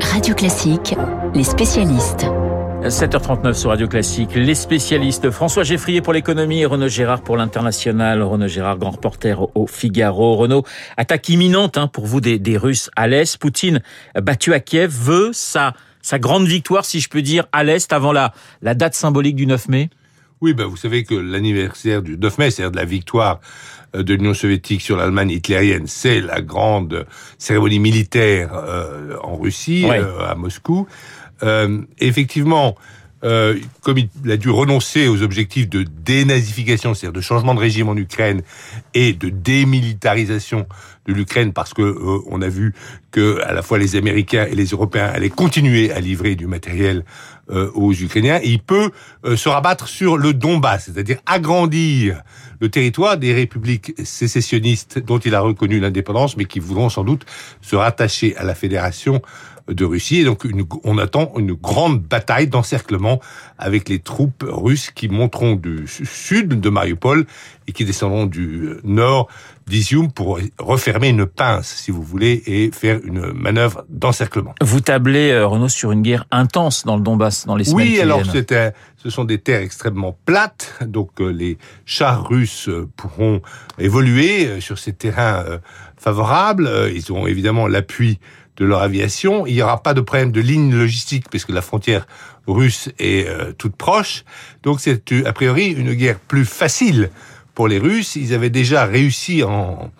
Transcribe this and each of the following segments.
Radio Classique, les spécialistes. 7h39 sur Radio Classique, les spécialistes François Geffrier pour l'économie Renaud Gérard pour l'international. Renaud Gérard, grand reporter au Figaro. Renaud, attaque imminente hein, pour vous des, des, Russes à l'Est. Poutine, battu à Kiev, veut sa, sa grande victoire, si je peux dire, à l'Est avant la, la date symbolique du 9 mai oui, ben vous savez que l'anniversaire du 9 mai, c'est-à-dire de la victoire euh, de l'Union soviétique sur l'Allemagne hitlérienne, c'est la grande cérémonie militaire euh, en Russie, euh, à Moscou. Euh, effectivement, comme il a dû renoncer aux objectifs de dénazification, c'est-à-dire de changement de régime en Ukraine et de démilitarisation de l'Ukraine, parce que euh, on a vu que à la fois les Américains et les Européens allaient continuer à livrer du matériel euh, aux Ukrainiens, il peut euh, se rabattre sur le Donbass, c'est-à-dire agrandir le territoire des républiques sécessionnistes dont il a reconnu l'indépendance, mais qui voudront sans doute se rattacher à la fédération de Russie. Et donc, on attend une grande bataille d'encerclement avec les troupes russes qui monteront du su- sud de Mariupol et qui descendront du nord d'Izium pour refermer une pince, si vous voulez, et faire une manœuvre d'encerclement. Vous tablez, euh, Renaud, sur une guerre intense dans le Donbass dans les semaines Oui, qui alors un- ce sont des terres extrêmement plates, donc euh, les chars russes euh, pourront évoluer euh, sur ces terrains euh, favorables. Ils ont évidemment l'appui de leur aviation. Il n'y aura pas de problème de ligne logistique puisque la frontière russe est toute proche. Donc c'est a priori une guerre plus facile pour les Russes. Ils avaient déjà réussi en,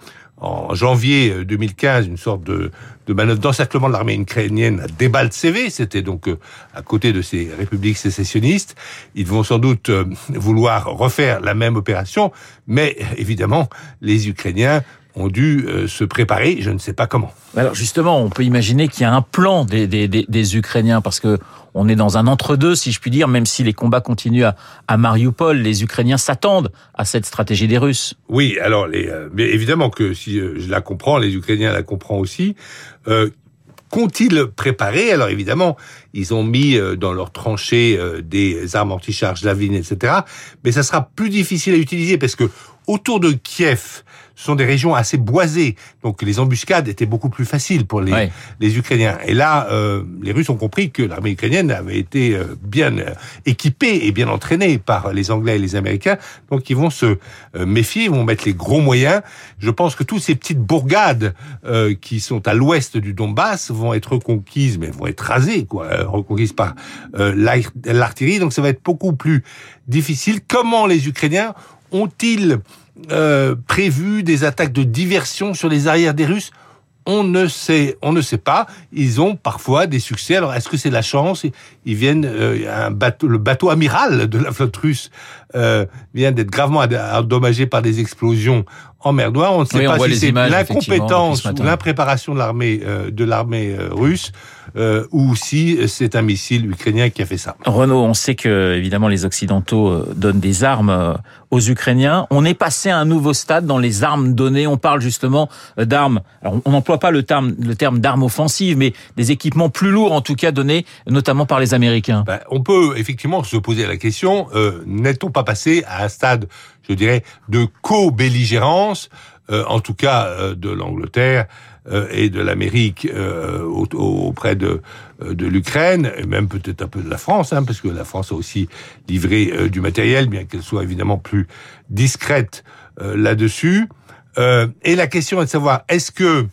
janvier euh, 2015 une sorte de, de manœuvre d'encerclement de l'armée ukrainienne à Debaltseve. C'était donc euh, à côté de ces républiques sécessionnistes. Ils vont sans doute euh, vouloir refaire la même opération, mais évidemment, les Ukrainiens ont dû euh, se préparer, je ne sais pas comment. Alors justement, on peut imaginer qu'il y a un plan des, des, des, des Ukrainiens parce que on est dans un entre-deux, si je puis dire, même si les combats continuent à, à Mariupol, les Ukrainiens s'attendent à cette stratégie des Russes. Oui, alors les, euh, évidemment que si euh, je la comprends, les Ukrainiens la comprennent aussi. Euh, Qu'ont-ils préparé? Alors évidemment, ils ont mis euh, dans leurs tranchées des armes anti-charge Lavine, etc. Mais ça sera plus difficile à utiliser parce que autour de Kiev, ce sont des régions assez boisées, donc les embuscades étaient beaucoup plus faciles pour les, Ukrainiens. Et là, euh, les Russes ont compris que l'armée ukrainienne avait été euh, bien euh, équipée et bien entraînée par les Anglais et les Américains, donc ils vont se euh, méfier, ils vont mettre les gros moyens. Je pense que toutes ces petites bourgades euh, qui sont à l'ouest du Donbass vont être reconquises, mais vont être rasées, quoi, reconquises par euh, l'artillerie. Donc ça va être beaucoup plus difficile. Comment les Ukrainiens ont-ils euh, prévu des attaques de diversion sur les arrières des Russes? On ne sait, on ne sait pas. Ils ont parfois des succès. Alors, est-ce que c'est la chance? Ils viennent, euh, le bateau amiral de la flotte russe euh, vient d'être gravement endommagé par des explosions en mer Noire. On ne sait Oui, pas si c'est l'incompétence ou l'impréparation de l'armée euh, de l'armée euh, russe euh, ou si c'est un missile ukrainien qui a fait ça. Renaud, on sait que évidemment les Occidentaux donnent des armes aux Ukrainiens. On est passé à un nouveau stade dans les armes données. On parle justement d'armes. Alors, on n'emploie pas le terme, le terme d'armes offensives, mais des équipements plus lourds en tout cas donnés, notamment par les Américains. Ben, on peut effectivement se poser la question, euh, n'est-on pas passé à un stade, je dirais, de co-belligérance, euh, en tout cas euh, de l'Angleterre euh, et de l'Amérique au- au- auprès de, de l'Ukraine, et même peut-être un peu de la France, hein, parce que la France a aussi livré du matériel, bien qu'elle soit évidemment plus discrète là-dessus. Et la question est de savoir, est-ce que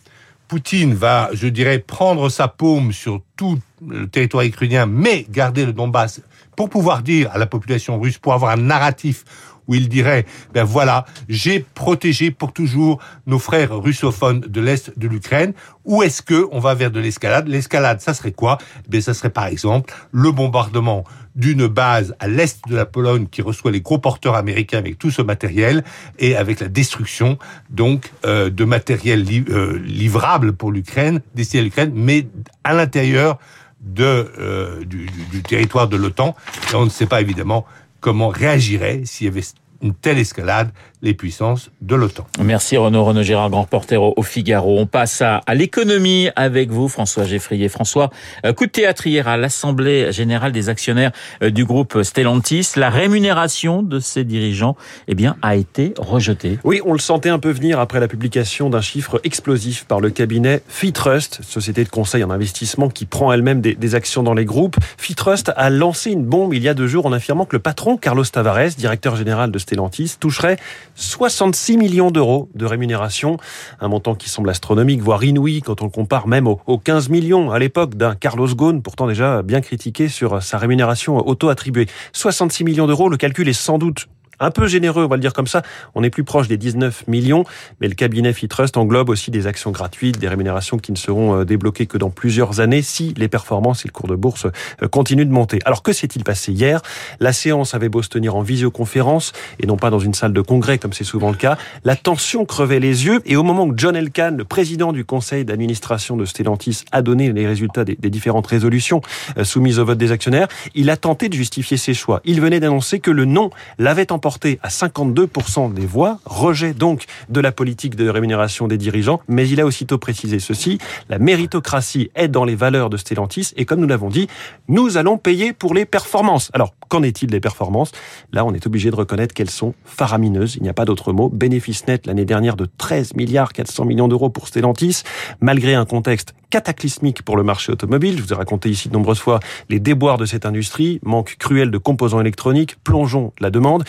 Poutine va, je dirais, prendre sa paume sur tout le territoire ukrainien, mais garder le Donbass pour pouvoir dire à la population russe, pour avoir un narratif où il dirait, ben voilà, j'ai protégé pour toujours nos frères russophones de l'Est de l'Ukraine, ou est-ce que on va vers de l'escalade? L'escalade, ça serait quoi? Ben ça serait par exemple le bombardement d'une base à l'est de la Pologne qui reçoit les gros porteurs américains avec tout ce matériel et avec la destruction donc euh, de matériel euh, livrable pour l'Ukraine, destiné à l'Ukraine, mais à l'intérieur de euh, du, du- du territoire de l'OTAN. Et on ne sait pas évidemment comment réagirait s'il y avait une telle escalade les puissances de l'OTAN. Merci Renaud, Renaud Gérard, grand reporter au Figaro. On passe à, à l'économie avec vous, François Geffrier. François, euh, coup de théâtre hier à l'Assemblée générale des actionnaires euh, du groupe Stellantis. La rémunération de ses dirigeants eh bien, a été rejetée. Oui, on le sentait un peu venir après la publication d'un chiffre explosif par le cabinet Fitrust, société de conseil en investissement qui prend elle-même des, des actions dans les groupes. Fitrust a lancé une bombe il y a deux jours en affirmant que le patron, Carlos Tavares, directeur général de Stellantis, toucherait 66 millions d'euros de rémunération, un montant qui semble astronomique, voire inouï quand on le compare même aux 15 millions à l'époque d'un Carlos Ghosn, pourtant déjà bien critiqué sur sa rémunération auto-attribuée. 66 millions d'euros, le calcul est sans doute un peu généreux, on va le dire comme ça. On est plus proche des 19 millions, mais le cabinet Fitrust englobe aussi des actions gratuites, des rémunérations qui ne seront euh, débloquées que dans plusieurs années si les performances et le cours de bourse euh, continuent de monter. Alors que s'est-il passé hier? La séance avait beau se tenir en visioconférence et non pas dans une salle de congrès comme c'est souvent le cas. La tension crevait les yeux et au moment où John Elkann, le président du conseil d'administration de Stellantis, a donné les résultats des, des différentes résolutions euh, soumises au vote des actionnaires, il a tenté de justifier ses choix. Il venait d'annoncer que le non l'avait emporté à 52% des voix, rejet donc de la politique de rémunération des dirigeants, mais il a aussitôt précisé ceci, la méritocratie est dans les valeurs de Stellantis et comme nous l'avons dit, nous allons payer pour les performances. Alors, qu'en est-il des performances? Là, on est obligé de reconnaître qu'elles sont faramineuses, il n'y a pas d'autre mot. Bénéfice net l'année dernière de 13 milliards 400 millions d'euros pour Stellantis, malgré un contexte cataclysmique pour le marché automobile. Je vous ai raconté ici de nombreuses fois les déboires de cette industrie, manque cruel de composants électroniques, plongeons la demande.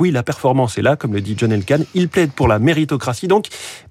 Oui, la performance est là, comme le dit John Elkann. Il plaide pour la méritocratie, donc,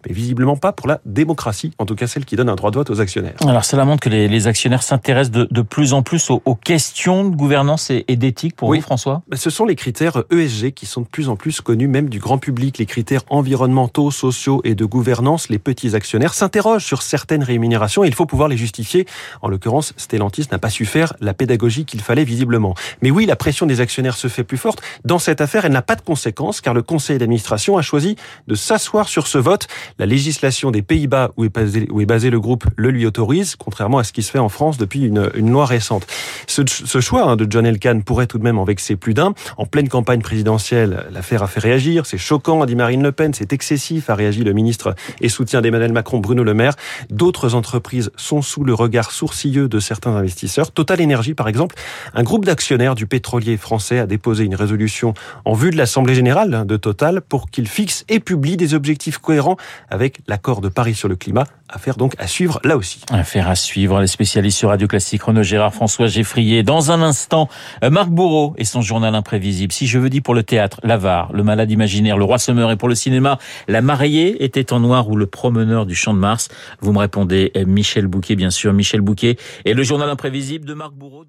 mais visiblement pas pour la démocratie, en tout cas celle qui donne un droit de vote aux actionnaires. Alors cela montre que les, les actionnaires s'intéressent de, de, plus en plus aux, aux questions de gouvernance et, et d'éthique pour oui. vous, François? Ce sont les critères ESG qui sont de plus en plus connus même du grand public. Les critères environnementaux, sociaux et de gouvernance, les petits actionnaires s'interrogent sur certaines rémunérations et il faut pouvoir les justifier. En l'occurrence, Stellantis n'a pas su faire la pédagogie qu'il fallait visiblement. Mais oui, la pression des actionnaires se fait plus forte. Dans cette affaire, elle n'a pas de conséquences car le conseil d'administration a choisi de s'asseoir sur ce vote. La législation des Pays-Bas où où est basé le groupe le lui autorise, contrairement à ce qui se fait en France depuis une, une loi récente. Ce, ce choix hein, de John Elkann pourrait tout de même en vexer plus d'un. En pleine campagne présidentielle, l'affaire a fait réagir. C'est choquant, a dit Marine Le Pen. C'est excessif, a réagi le ministre et soutien d'Emmanuel Macron, Bruno Le Maire. D'autres entreprises sont sous le regard sourcilleux de certains investisseurs. Total Énergie, par exemple, un groupe d'actionnaires du pétrolier français a déposé une résolution en vue de l'Assemblée générale de Total pour qu'il fixe et publie des objectifs cohérents avec l'accord de Paris sur le climat. Affaire donc à suivre là aussi. Affaire à suivre. Les spécialistes sur Radio Classique, Renaud Gérard, François Geffrier. Dans un instant, Marc Bourreau et son journal imprévisible. Si je veux dire pour le théâtre, l'avare, le malade imaginaire, le roi semeur et pour le cinéma, la mariée était en noir ou le promeneur du champ de Mars. Vous me répondez Michel Bouquet, bien sûr, Michel Bouquet. Et le journal imprévisible de Marc Bourreau.